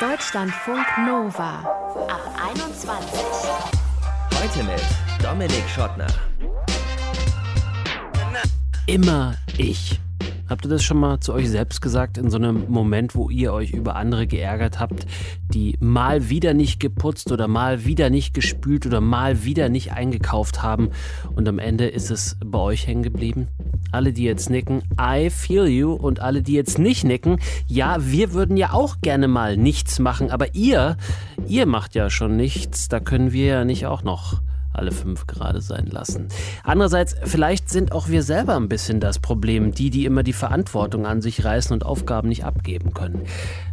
Deutschlandfunk Nova ab 21. Heute mit Dominik Schottner. Immer ich. Habt ihr das schon mal zu euch selbst gesagt, in so einem Moment, wo ihr euch über andere geärgert habt, die mal wieder nicht geputzt oder mal wieder nicht gespült oder mal wieder nicht eingekauft haben und am Ende ist es bei euch hängen geblieben? Alle, die jetzt nicken, I feel you und alle, die jetzt nicht nicken, ja, wir würden ja auch gerne mal nichts machen, aber ihr, ihr macht ja schon nichts, da können wir ja nicht auch noch alle fünf gerade sein lassen. Andererseits, vielleicht sind auch wir selber ein bisschen das Problem, die, die immer die Verantwortung an sich reißen und Aufgaben nicht abgeben können.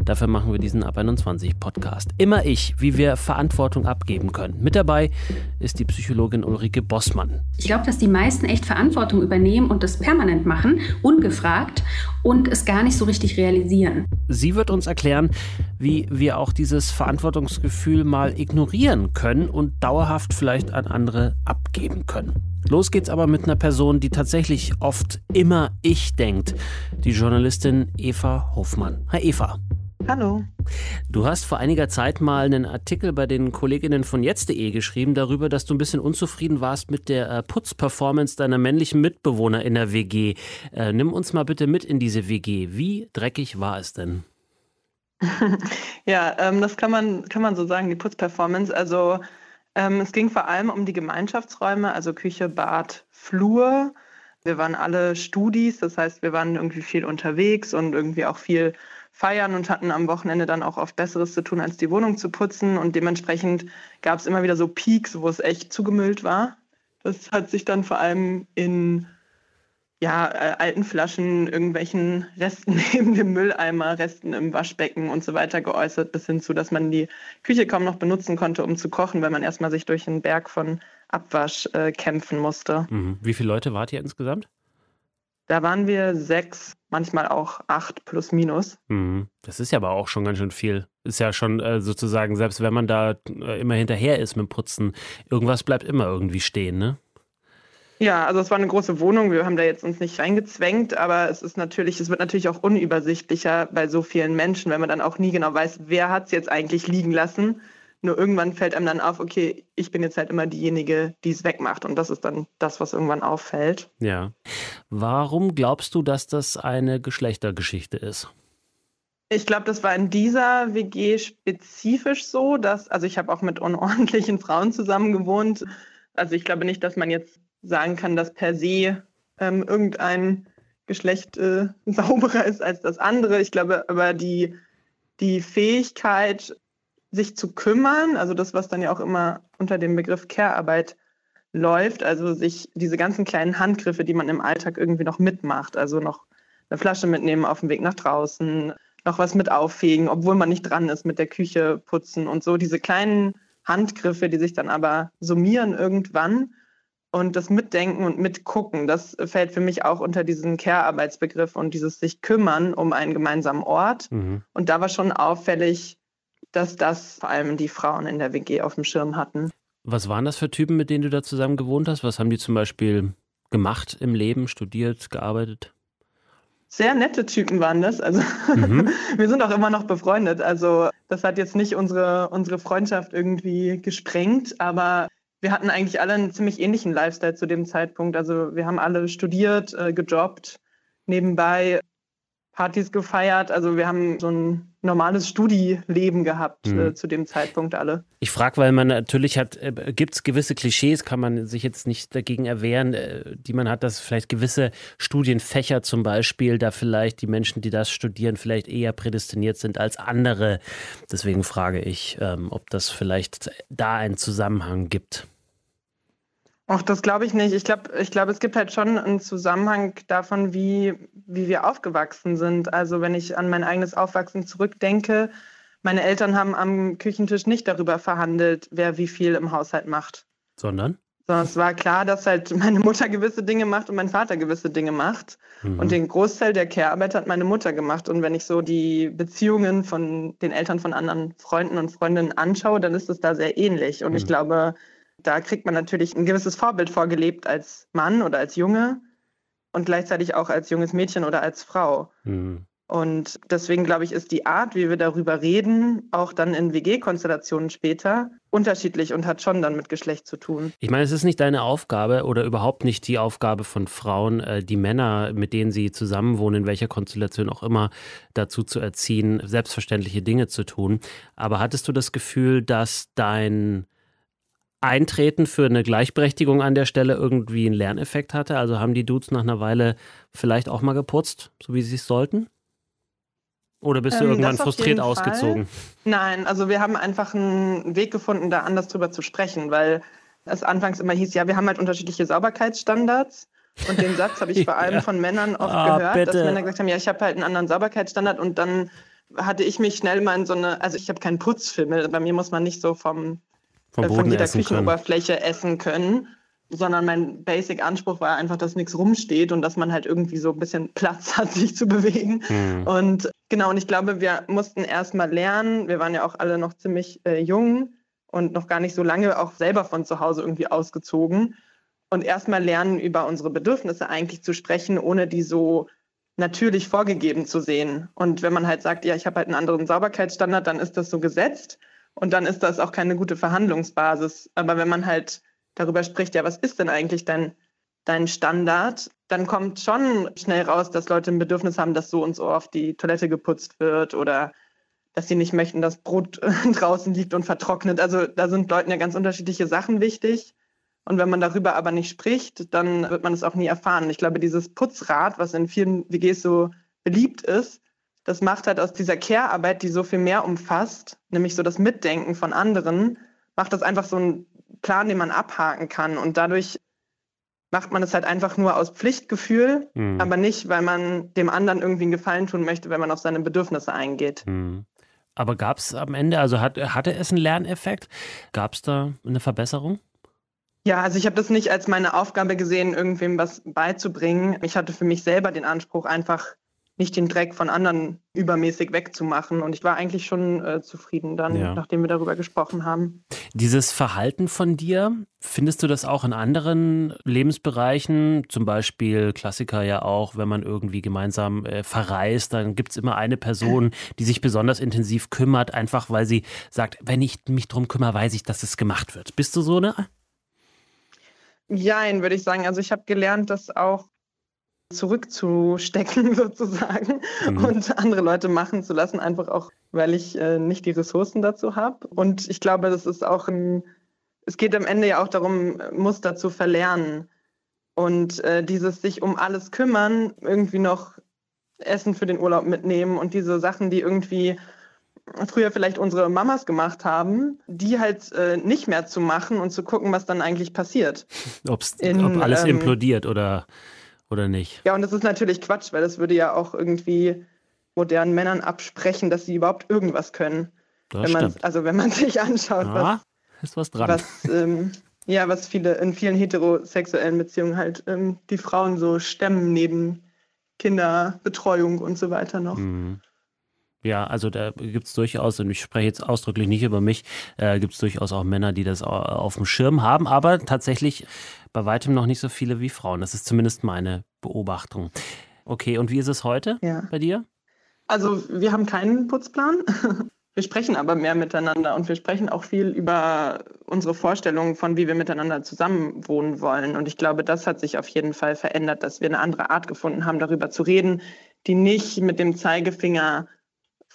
Dafür machen wir diesen Ab 21 Podcast. Immer ich, wie wir Verantwortung abgeben können. Mit dabei ist die Psychologin Ulrike Bossmann. Ich glaube, dass die meisten echt Verantwortung übernehmen und das permanent machen, ungefragt und es gar nicht so richtig realisieren. Sie wird uns erklären, wie wir auch dieses Verantwortungsgefühl mal ignorieren können und dauerhaft vielleicht an andere abgeben können. Los geht's aber mit einer Person, die tatsächlich oft immer ich denkt. Die Journalistin Eva Hofmann. Hi Eva. Hallo. Du hast vor einiger Zeit mal einen Artikel bei den Kolleginnen von jetzt.de geschrieben darüber, dass du ein bisschen unzufrieden warst mit der äh, Putzperformance deiner männlichen Mitbewohner in der WG. Äh, nimm uns mal bitte mit in diese WG. Wie dreckig war es denn? ja, ähm, das kann man, kann man so sagen, die Putzperformance. Also ähm, es ging vor allem um die Gemeinschaftsräume, also Küche, Bad, Flur. Wir waren alle Studis, das heißt, wir waren irgendwie viel unterwegs und irgendwie auch viel feiern und hatten am Wochenende dann auch oft Besseres zu tun, als die Wohnung zu putzen. Und dementsprechend gab es immer wieder so Peaks, wo es echt zugemüllt war. Das hat sich dann vor allem in ja, äh, alten Flaschen, irgendwelchen Resten neben dem Mülleimer, Resten im Waschbecken und so weiter geäußert, bis hin zu, dass man die Küche kaum noch benutzen konnte, um zu kochen, weil man erstmal sich durch einen Berg von Abwasch äh, kämpfen musste. Mhm. Wie viele Leute wart ihr insgesamt? Da waren wir sechs, manchmal auch acht plus minus. Mhm. Das ist ja aber auch schon ganz schön viel. Ist ja schon äh, sozusagen, selbst wenn man da äh, immer hinterher ist mit dem Putzen, irgendwas bleibt immer irgendwie stehen, ne? Ja, also es war eine große Wohnung. Wir haben da jetzt uns nicht reingezwängt, aber es ist natürlich, es wird natürlich auch unübersichtlicher bei so vielen Menschen, wenn man dann auch nie genau weiß, wer hat es jetzt eigentlich liegen lassen. Nur irgendwann fällt einem dann auf, okay, ich bin jetzt halt immer diejenige, die es wegmacht. Und das ist dann das, was irgendwann auffällt. Ja. Warum glaubst du, dass das eine Geschlechtergeschichte ist? Ich glaube, das war in dieser WG spezifisch so, dass, also ich habe auch mit unordentlichen Frauen zusammen gewohnt. Also ich glaube nicht, dass man jetzt sagen kann, dass per se ähm, irgendein Geschlecht äh, sauberer ist als das andere. Ich glaube aber die, die Fähigkeit, sich zu kümmern, also das, was dann ja auch immer unter dem Begriff Care-Arbeit läuft, also sich diese ganzen kleinen Handgriffe, die man im Alltag irgendwie noch mitmacht, also noch eine Flasche mitnehmen auf dem Weg nach draußen, noch was mit auffegen, obwohl man nicht dran ist mit der Küche putzen und so, diese kleinen Handgriffe, die sich dann aber summieren irgendwann und das Mitdenken und Mitgucken, das fällt für mich auch unter diesen Care-Arbeitsbegriff und dieses sich kümmern um einen gemeinsamen Ort. Mhm. Und da war schon auffällig, dass das vor allem die Frauen in der WG auf dem Schirm hatten. Was waren das für Typen, mit denen du da zusammen gewohnt hast? Was haben die zum Beispiel gemacht im Leben, studiert, gearbeitet? Sehr nette Typen waren das. Also mhm. wir sind auch immer noch befreundet. Also das hat jetzt nicht unsere, unsere Freundschaft irgendwie gesprengt, aber wir hatten eigentlich alle einen ziemlich ähnlichen Lifestyle zu dem Zeitpunkt. Also wir haben alle studiert, äh, gejobbt, nebenbei Partys gefeiert. Also wir haben so ein normales Studi-Leben gehabt mhm. äh, zu dem Zeitpunkt alle. Ich frage, weil man natürlich hat, äh, gibt es gewisse Klischees, kann man sich jetzt nicht dagegen erwehren, äh, die man hat, dass vielleicht gewisse Studienfächer zum Beispiel, da vielleicht die Menschen, die das studieren, vielleicht eher prädestiniert sind als andere. Deswegen frage ich, ähm, ob das vielleicht da einen Zusammenhang gibt. Ach, das glaube ich nicht. Ich glaube, ich glaub, es gibt halt schon einen Zusammenhang davon, wie, wie wir aufgewachsen sind. Also wenn ich an mein eigenes Aufwachsen zurückdenke, meine Eltern haben am Küchentisch nicht darüber verhandelt, wer wie viel im Haushalt macht. Sondern? Sondern es war klar, dass halt meine Mutter gewisse Dinge macht und mein Vater gewisse Dinge macht. Mhm. Und den Großteil der Care-Arbeit hat meine Mutter gemacht. Und wenn ich so die Beziehungen von den Eltern von anderen Freunden und Freundinnen anschaue, dann ist es da sehr ähnlich. Und mhm. ich glaube, da kriegt man natürlich ein gewisses Vorbild vorgelebt als Mann oder als Junge und gleichzeitig auch als junges Mädchen oder als Frau. Mhm. Und deswegen glaube ich, ist die Art, wie wir darüber reden, auch dann in WG-Konstellationen später unterschiedlich und hat schon dann mit Geschlecht zu tun. Ich meine, es ist nicht deine Aufgabe oder überhaupt nicht die Aufgabe von Frauen, äh, die Männer, mit denen sie zusammenwohnen, in welcher Konstellation auch immer, dazu zu erziehen, selbstverständliche Dinge zu tun. Aber hattest du das Gefühl, dass dein Eintreten für eine Gleichberechtigung an der Stelle irgendwie einen Lerneffekt hatte? Also haben die Dudes nach einer Weile vielleicht auch mal geputzt, so wie sie es sollten? Oder bist du ähm, irgendwann frustriert ausgezogen? Nein, also wir haben einfach einen Weg gefunden, da anders drüber zu sprechen, weil es anfangs immer hieß, ja, wir haben halt unterschiedliche Sauberkeitsstandards. Und den Satz habe ich vor allem ja. von Männern oft ah, gehört, bitte. dass Männer gesagt haben, ja, ich habe halt einen anderen Sauberkeitsstandard und dann hatte ich mich schnell mal in so eine, also ich habe keinen Putzfimmel, bei mir muss man nicht so vom, vom äh, von jeder Küchenoberfläche können. essen können sondern mein Basic-Anspruch war einfach, dass nichts rumsteht und dass man halt irgendwie so ein bisschen Platz hat, sich zu bewegen. Mhm. Und genau, und ich glaube, wir mussten erst mal lernen, wir waren ja auch alle noch ziemlich äh, jung und noch gar nicht so lange auch selber von zu Hause irgendwie ausgezogen. Und erst mal lernen, über unsere Bedürfnisse eigentlich zu sprechen, ohne die so natürlich vorgegeben zu sehen. Und wenn man halt sagt, ja, ich habe halt einen anderen Sauberkeitsstandard, dann ist das so gesetzt und dann ist das auch keine gute Verhandlungsbasis. Aber wenn man halt darüber spricht, ja, was ist denn eigentlich dein, dein Standard, dann kommt schon schnell raus, dass Leute ein Bedürfnis haben, dass so und so oft die Toilette geputzt wird oder dass sie nicht möchten, dass Brot draußen liegt und vertrocknet. Also da sind Leuten ja ganz unterschiedliche Sachen wichtig. Und wenn man darüber aber nicht spricht, dann wird man es auch nie erfahren. Ich glaube, dieses Putzrad, was in vielen WGs so beliebt ist, das macht halt aus dieser Care-Arbeit, die so viel mehr umfasst, nämlich so das Mitdenken von anderen, macht das einfach so ein Plan, den man abhaken kann. Und dadurch macht man es halt einfach nur aus Pflichtgefühl, mhm. aber nicht, weil man dem anderen irgendwie einen Gefallen tun möchte, wenn man auf seine Bedürfnisse eingeht. Mhm. Aber gab es am Ende, also hat, hatte es einen Lerneffekt? Gab es da eine Verbesserung? Ja, also ich habe das nicht als meine Aufgabe gesehen, irgendwem was beizubringen. Ich hatte für mich selber den Anspruch, einfach nicht den Dreck von anderen übermäßig wegzumachen. Und ich war eigentlich schon äh, zufrieden dann, ja. nachdem wir darüber gesprochen haben. Dieses Verhalten von dir, findest du das auch in anderen Lebensbereichen? Zum Beispiel Klassiker ja auch, wenn man irgendwie gemeinsam äh, verreist, dann gibt es immer eine Person, die sich besonders intensiv kümmert, einfach weil sie sagt, wenn ich mich darum kümmere, weiß ich, dass es gemacht wird. Bist du so eine? Jein, würde ich sagen. Also ich habe gelernt, dass auch zurückzustecken sozusagen mhm. und andere Leute machen zu lassen, einfach auch, weil ich äh, nicht die Ressourcen dazu habe. Und ich glaube, das ist auch ein, es geht am Ende ja auch darum, Muster zu verlernen. Und äh, dieses sich um alles kümmern, irgendwie noch Essen für den Urlaub mitnehmen und diese Sachen, die irgendwie früher vielleicht unsere Mamas gemacht haben, die halt äh, nicht mehr zu machen und zu gucken, was dann eigentlich passiert. Ob's, In, ob alles ähm, implodiert oder oder nicht? Ja, und das ist natürlich Quatsch, weil das würde ja auch irgendwie modernen Männern absprechen, dass sie überhaupt irgendwas können. Das wenn stimmt. Also wenn man sich anschaut, ja, was, ist was dran. Was, ähm, ja, was viele in vielen heterosexuellen Beziehungen halt ähm, die Frauen so stemmen neben Kinderbetreuung und so weiter noch. Mhm. Ja, also da gibt es durchaus, und ich spreche jetzt ausdrücklich nicht über mich, äh, gibt es durchaus auch Männer, die das auf dem Schirm haben, aber tatsächlich bei weitem noch nicht so viele wie Frauen. Das ist zumindest meine Beobachtung. Okay, und wie ist es heute ja. bei dir? Also wir haben keinen Putzplan. Wir sprechen aber mehr miteinander und wir sprechen auch viel über unsere Vorstellungen von, wie wir miteinander zusammenwohnen wollen. Und ich glaube, das hat sich auf jeden Fall verändert, dass wir eine andere Art gefunden haben, darüber zu reden, die nicht mit dem Zeigefinger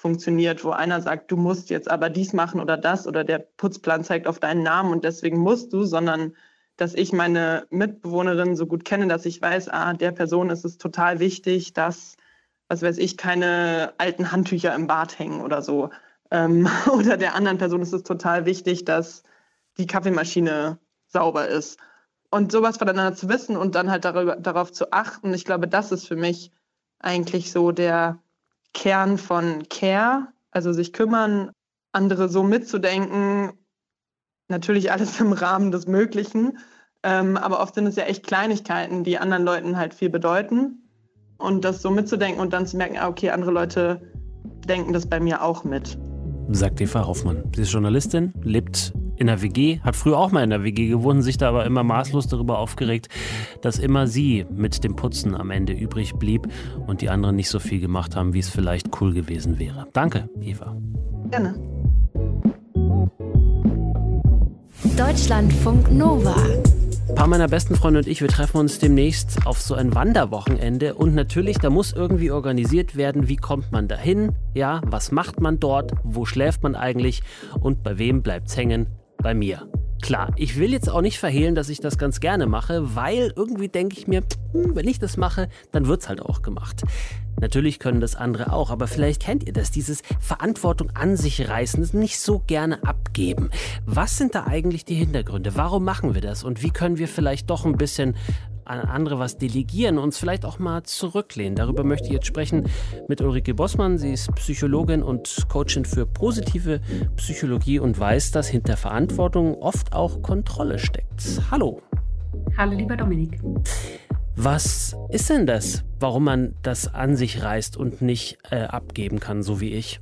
funktioniert, wo einer sagt, du musst jetzt aber dies machen oder das oder der Putzplan zeigt auf deinen Namen und deswegen musst du, sondern dass ich meine Mitbewohnerin so gut kenne, dass ich weiß, ah, der Person ist es total wichtig, dass, was weiß ich, keine alten Handtücher im Bad hängen oder so. Ähm, oder der anderen Person ist es total wichtig, dass die Kaffeemaschine sauber ist. Und sowas voneinander zu wissen und dann halt darüber, darauf zu achten, ich glaube, das ist für mich eigentlich so der, Kern von Care, also sich kümmern, andere so mitzudenken, natürlich alles im Rahmen des Möglichen, ähm, aber oft sind es ja echt Kleinigkeiten, die anderen Leuten halt viel bedeuten. Und das so mitzudenken und dann zu merken, ah, okay, andere Leute denken das bei mir auch mit. Sagt Eva Hoffmann. Sie ist Journalistin, lebt in der WG, hat früher auch mal in der WG gewohnt, sich da aber immer maßlos darüber aufgeregt, dass immer sie mit dem Putzen am Ende übrig blieb und die anderen nicht so viel gemacht haben, wie es vielleicht cool gewesen wäre. Danke, Eva. Gerne. Deutschlandfunk Nova. Ein paar meiner besten Freunde und ich, wir treffen uns demnächst auf so ein Wanderwochenende und natürlich, da muss irgendwie organisiert werden, wie kommt man dahin, ja, was macht man dort, wo schläft man eigentlich und bei wem bleibt's hängen? Bei mir. Klar, ich will jetzt auch nicht verhehlen, dass ich das ganz gerne mache, weil irgendwie denke ich mir, hm, wenn ich das mache, dann wird's halt auch gemacht. Natürlich können das andere auch, aber vielleicht kennt ihr das, dieses Verantwortung an sich reißen, nicht so gerne abgeben. Was sind da eigentlich die Hintergründe? Warum machen wir das? Und wie können wir vielleicht doch ein bisschen an andere was delegieren, uns vielleicht auch mal zurücklehnen. Darüber möchte ich jetzt sprechen mit Ulrike Bossmann. Sie ist Psychologin und Coachin für positive Psychologie und weiß, dass hinter Verantwortung oft auch Kontrolle steckt. Hallo. Hallo, lieber Dominik. Was ist denn das, warum man das an sich reißt und nicht äh, abgeben kann, so wie ich?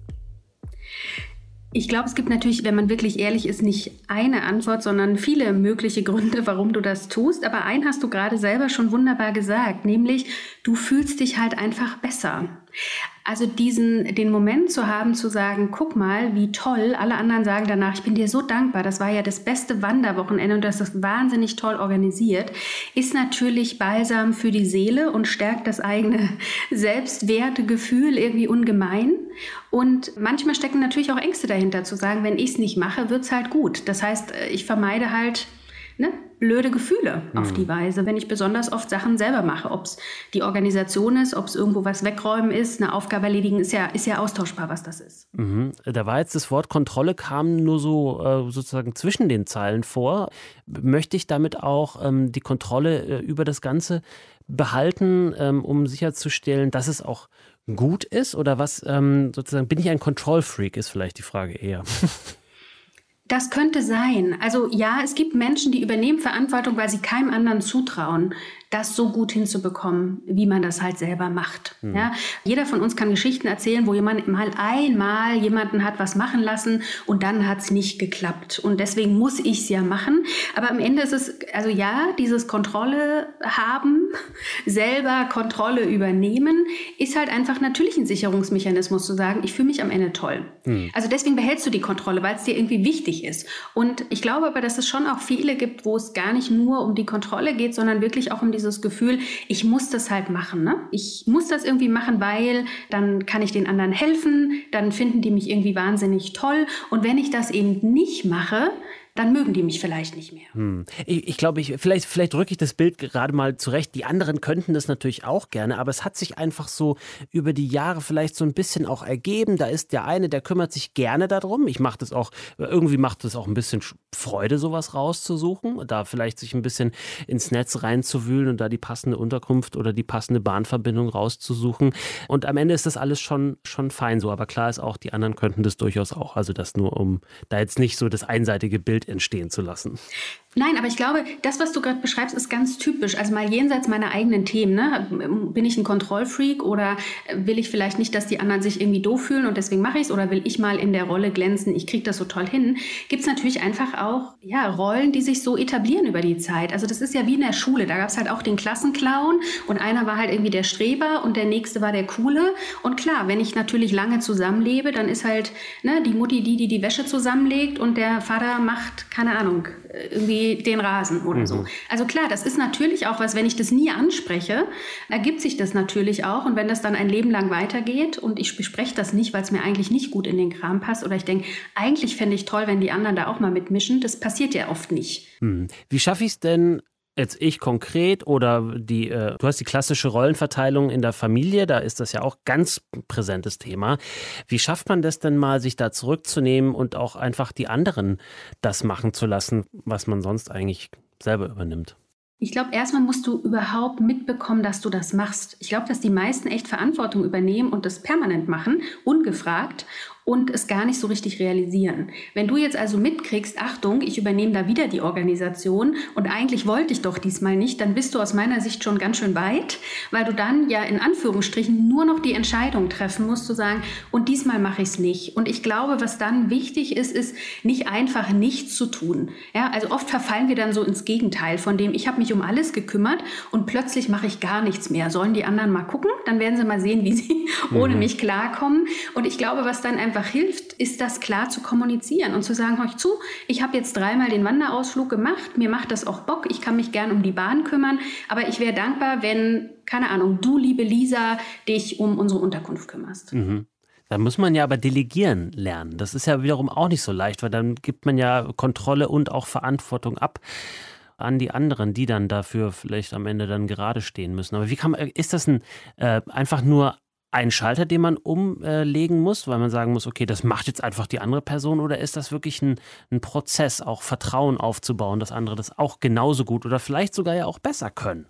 Ich glaube, es gibt natürlich, wenn man wirklich ehrlich ist, nicht eine Antwort, sondern viele mögliche Gründe, warum du das tust. Aber einen hast du gerade selber schon wunderbar gesagt, nämlich du fühlst dich halt einfach besser. Also diesen, den Moment zu haben, zu sagen, guck mal, wie toll, alle anderen sagen danach, ich bin dir so dankbar, das war ja das beste Wanderwochenende und das ist wahnsinnig toll organisiert, ist natürlich balsam für die Seele und stärkt das eigene Selbstwertegefühl irgendwie ungemein. Und manchmal stecken natürlich auch Ängste dahinter, zu sagen, wenn ich es nicht mache, wird es halt gut. Das heißt, ich vermeide halt ne, blöde Gefühle mhm. auf die mhm. Weise, wenn ich besonders oft Sachen selber mache. Ob es die Organisation ist, ob es irgendwo was wegräumen ist, eine Aufgabe erledigen, ist ja, ist ja austauschbar, was das ist. Mhm. Da war jetzt das Wort Kontrolle, kam nur so äh, sozusagen zwischen den Zeilen vor. Möchte ich damit auch ähm, die Kontrolle äh, über das Ganze behalten, ähm, um sicherzustellen, dass es auch gut ist? Oder was ähm, sozusagen, bin ich ein Control-Freak, ist vielleicht die Frage eher. Das könnte sein. Also ja, es gibt Menschen, die übernehmen Verantwortung, weil sie keinem anderen zutrauen das so gut hinzubekommen, wie man das halt selber macht. Mhm. Ja? Jeder von uns kann Geschichten erzählen, wo jemand mal einmal jemanden hat was machen lassen und dann hat es nicht geklappt. Und deswegen muss ich es ja machen. Aber am Ende ist es, also ja, dieses Kontrolle haben, selber Kontrolle übernehmen, ist halt einfach natürlich ein Sicherungsmechanismus zu sagen, ich fühle mich am Ende toll. Mhm. Also deswegen behältst du die Kontrolle, weil es dir irgendwie wichtig ist. Und ich glaube aber, dass es schon auch viele gibt, wo es gar nicht nur um die Kontrolle geht, sondern wirklich auch um die dieses Gefühl, ich muss das halt machen. Ne? Ich muss das irgendwie machen, weil dann kann ich den anderen helfen, dann finden die mich irgendwie wahnsinnig toll. Und wenn ich das eben nicht mache, dann mögen die mich vielleicht nicht mehr. Hm. Ich, ich glaube, ich, vielleicht, vielleicht rücke ich das Bild gerade mal zurecht. Die anderen könnten das natürlich auch gerne, aber es hat sich einfach so über die Jahre vielleicht so ein bisschen auch ergeben. Da ist der eine, der kümmert sich gerne darum. Ich mache das auch, irgendwie macht es auch ein bisschen Freude, sowas rauszusuchen, da vielleicht sich ein bisschen ins Netz reinzuwühlen und da die passende Unterkunft oder die passende Bahnverbindung rauszusuchen. Und am Ende ist das alles schon, schon fein so. Aber klar ist auch, die anderen könnten das durchaus auch. Also das nur, um da jetzt nicht so das einseitige Bild entstehen zu lassen. Nein, aber ich glaube, das, was du gerade beschreibst, ist ganz typisch. Also mal jenseits meiner eigenen Themen. Ne? Bin ich ein Kontrollfreak oder will ich vielleicht nicht, dass die anderen sich irgendwie doof fühlen und deswegen mache ich es oder will ich mal in der Rolle glänzen, ich kriege das so toll hin, gibt es natürlich einfach auch ja, Rollen, die sich so etablieren über die Zeit. Also das ist ja wie in der Schule. Da gab es halt auch den Klassenclown und einer war halt irgendwie der Streber und der nächste war der Coole. Und klar, wenn ich natürlich lange zusammenlebe, dann ist halt ne, die Mutti die, die die Wäsche zusammenlegt und der Vater macht, keine Ahnung, irgendwie den Rasen oder mhm. so. Also klar, das ist natürlich auch was, wenn ich das nie anspreche, ergibt sich das natürlich auch. Und wenn das dann ein Leben lang weitergeht und ich bespreche das nicht, weil es mir eigentlich nicht gut in den Kram passt oder ich denke, eigentlich fände ich toll, wenn die anderen da auch mal mitmischen, das passiert ja oft nicht. Mhm. Wie schaffe ich es denn, jetzt ich konkret oder die, äh, du hast die klassische Rollenverteilung in der Familie, da ist das ja auch ganz präsentes Thema. Wie schafft man das denn mal, sich da zurückzunehmen und auch einfach die anderen das machen zu lassen, was man sonst eigentlich selber übernimmt? Ich glaube, erstmal musst du überhaupt mitbekommen, dass du das machst. Ich glaube, dass die meisten echt Verantwortung übernehmen und das permanent machen, ungefragt und es gar nicht so richtig realisieren. Wenn du jetzt also mitkriegst, Achtung, ich übernehme da wieder die Organisation und eigentlich wollte ich doch diesmal nicht, dann bist du aus meiner Sicht schon ganz schön weit, weil du dann ja in Anführungsstrichen nur noch die Entscheidung treffen musst, zu sagen, und diesmal mache ich es nicht. Und ich glaube, was dann wichtig ist, ist nicht einfach nichts zu tun. Ja, also oft verfallen wir dann so ins Gegenteil von dem, ich habe mich um alles gekümmert und plötzlich mache ich gar nichts mehr. Sollen die anderen mal gucken? Dann werden sie mal sehen, wie sie mhm. ohne mich klarkommen. Und ich glaube, was dann einfach hilft, ist das klar zu kommunizieren und zu sagen, euch zu, ich habe jetzt dreimal den Wanderausflug gemacht, mir macht das auch Bock, ich kann mich gern um die Bahn kümmern, aber ich wäre dankbar, wenn, keine Ahnung, du, liebe Lisa, dich um unsere Unterkunft kümmerst. Mhm. Da muss man ja aber delegieren lernen. Das ist ja wiederum auch nicht so leicht, weil dann gibt man ja Kontrolle und auch Verantwortung ab an die anderen, die dann dafür vielleicht am Ende dann gerade stehen müssen. Aber wie kann man, ist das ein, äh, einfach nur ein Schalter, den man umlegen muss, weil man sagen muss, okay, das macht jetzt einfach die andere Person oder ist das wirklich ein, ein Prozess, auch Vertrauen aufzubauen, dass andere das auch genauso gut oder vielleicht sogar ja auch besser können?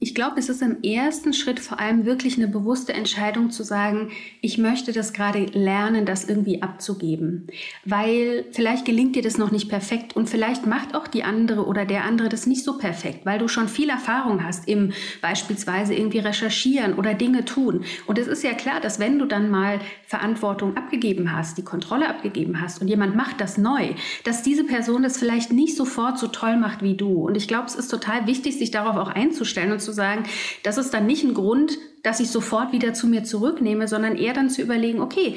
Ich glaube, es ist im ersten Schritt vor allem wirklich eine bewusste Entscheidung zu sagen, ich möchte das gerade lernen, das irgendwie abzugeben. Weil vielleicht gelingt dir das noch nicht perfekt und vielleicht macht auch die andere oder der andere das nicht so perfekt, weil du schon viel Erfahrung hast im beispielsweise irgendwie recherchieren oder Dinge tun. Und es ist ja klar, dass wenn du dann mal Verantwortung abgegeben hast, die Kontrolle abgegeben hast und jemand macht das neu, dass diese Person das vielleicht nicht sofort so toll macht wie du. Und ich glaube, es ist total wichtig, sich darauf auch einzustellen und zu sagen, das ist dann nicht ein Grund, dass ich sofort wieder zu mir zurücknehme, sondern eher dann zu überlegen, okay,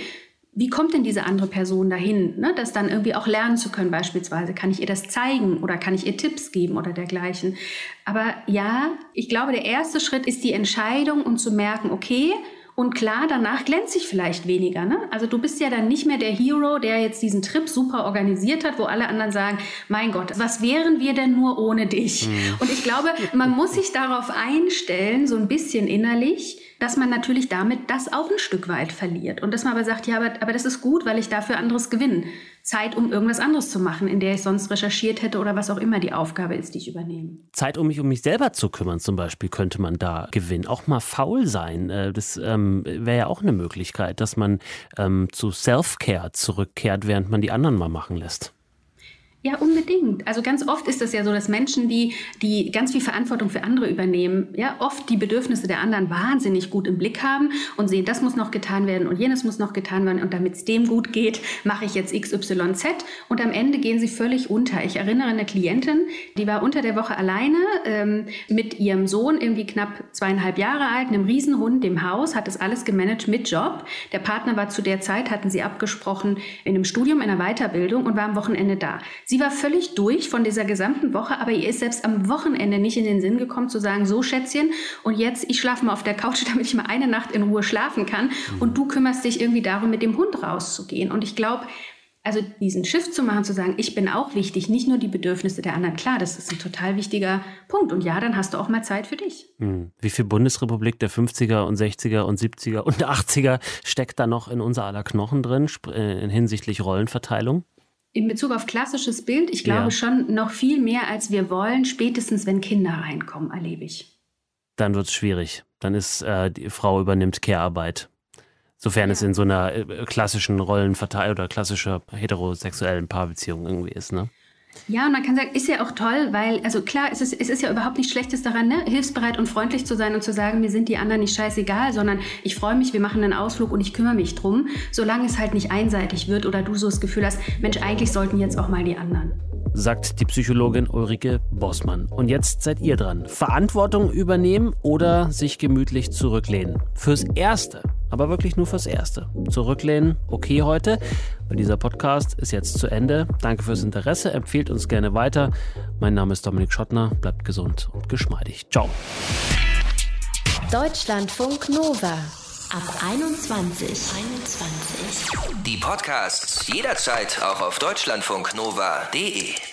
wie kommt denn diese andere Person dahin, ne, das dann irgendwie auch lernen zu können beispielsweise? Kann ich ihr das zeigen oder kann ich ihr Tipps geben oder dergleichen? Aber ja, ich glaube, der erste Schritt ist die Entscheidung, um zu merken, okay, und klar, danach glänze ich vielleicht weniger. Ne? Also du bist ja dann nicht mehr der Hero, der jetzt diesen Trip super organisiert hat, wo alle anderen sagen, mein Gott, was wären wir denn nur ohne dich? Mhm. Und ich glaube, man muss sich darauf einstellen, so ein bisschen innerlich, dass man natürlich damit das auch ein Stück weit verliert. Und dass man aber sagt, ja, aber, aber das ist gut, weil ich dafür anderes gewinne. Zeit, um irgendwas anderes zu machen, in der ich sonst recherchiert hätte oder was auch immer die Aufgabe ist, die ich übernehme. Zeit, um mich um mich selber zu kümmern, zum Beispiel, könnte man da gewinnen. Auch mal faul sein. Äh, das ähm, wäre ja auch eine Möglichkeit, dass man ähm, zu Self-Care zurückkehrt, während man die anderen mal machen lässt. Ja, unbedingt. Also ganz oft ist es ja so, dass Menschen, die, die ganz viel Verantwortung für andere übernehmen, ja, oft die Bedürfnisse der anderen wahnsinnig gut im Blick haben und sehen, das muss noch getan werden und jenes muss noch getan werden und damit es dem gut geht, mache ich jetzt XYZ und am Ende gehen sie völlig unter. Ich erinnere eine Klientin, die war unter der Woche alleine ähm, mit ihrem Sohn, irgendwie knapp zweieinhalb Jahre alt, einem Riesenhund, dem Haus, hat das alles gemanagt mit Job. Der Partner war zu der Zeit, hatten sie abgesprochen, in einem Studium, in einer Weiterbildung und war am Wochenende da. Sie war völlig durch von dieser gesamten Woche, aber ihr ist selbst am Wochenende nicht in den Sinn gekommen zu sagen, so Schätzchen, und jetzt ich schlafe mal auf der Couch, damit ich mal eine Nacht in Ruhe schlafen kann mhm. und du kümmerst dich irgendwie darum, mit dem Hund rauszugehen. Und ich glaube, also diesen Shift zu machen, zu sagen, ich bin auch wichtig, nicht nur die Bedürfnisse der anderen. Klar, das ist ein total wichtiger Punkt. Und ja, dann hast du auch mal Zeit für dich. Hm. Wie viel Bundesrepublik der 50er und 60er und 70er und 80er steckt da noch in unser aller Knochen drin, äh, hinsichtlich Rollenverteilung? In Bezug auf klassisches Bild, ich glaube ja. schon noch viel mehr, als wir wollen, spätestens wenn Kinder reinkommen, erlebe ich. Dann wird es schwierig. Dann ist äh, die Frau übernimmt Care-Arbeit. Sofern ja. es in so einer äh, klassischen Rollenverteilung oder klassischer heterosexuellen Paarbeziehung irgendwie ist, ne? Ja, und man kann sagen, ist ja auch toll, weil, also klar, es ist, es ist ja überhaupt nichts Schlechtes daran, ne? hilfsbereit und freundlich zu sein und zu sagen, mir sind die anderen nicht scheißegal, sondern ich freue mich, wir machen einen Ausflug und ich kümmere mich drum, solange es halt nicht einseitig wird oder du so das Gefühl hast, Mensch, eigentlich sollten jetzt auch mal die anderen sagt die Psychologin Ulrike Bossmann. Und jetzt seid ihr dran. Verantwortung übernehmen oder sich gemütlich zurücklehnen. Fürs Erste, aber wirklich nur fürs Erste. Zurücklehnen, okay heute, weil dieser Podcast ist jetzt zu Ende. Danke fürs Interesse, empfehlt uns gerne weiter. Mein Name ist Dominik Schottner, bleibt gesund und geschmeidig. Ciao. Deutschlandfunk Nova. Ab 21. 21. Die Podcasts jederzeit auch auf deutschlandfunknova.de.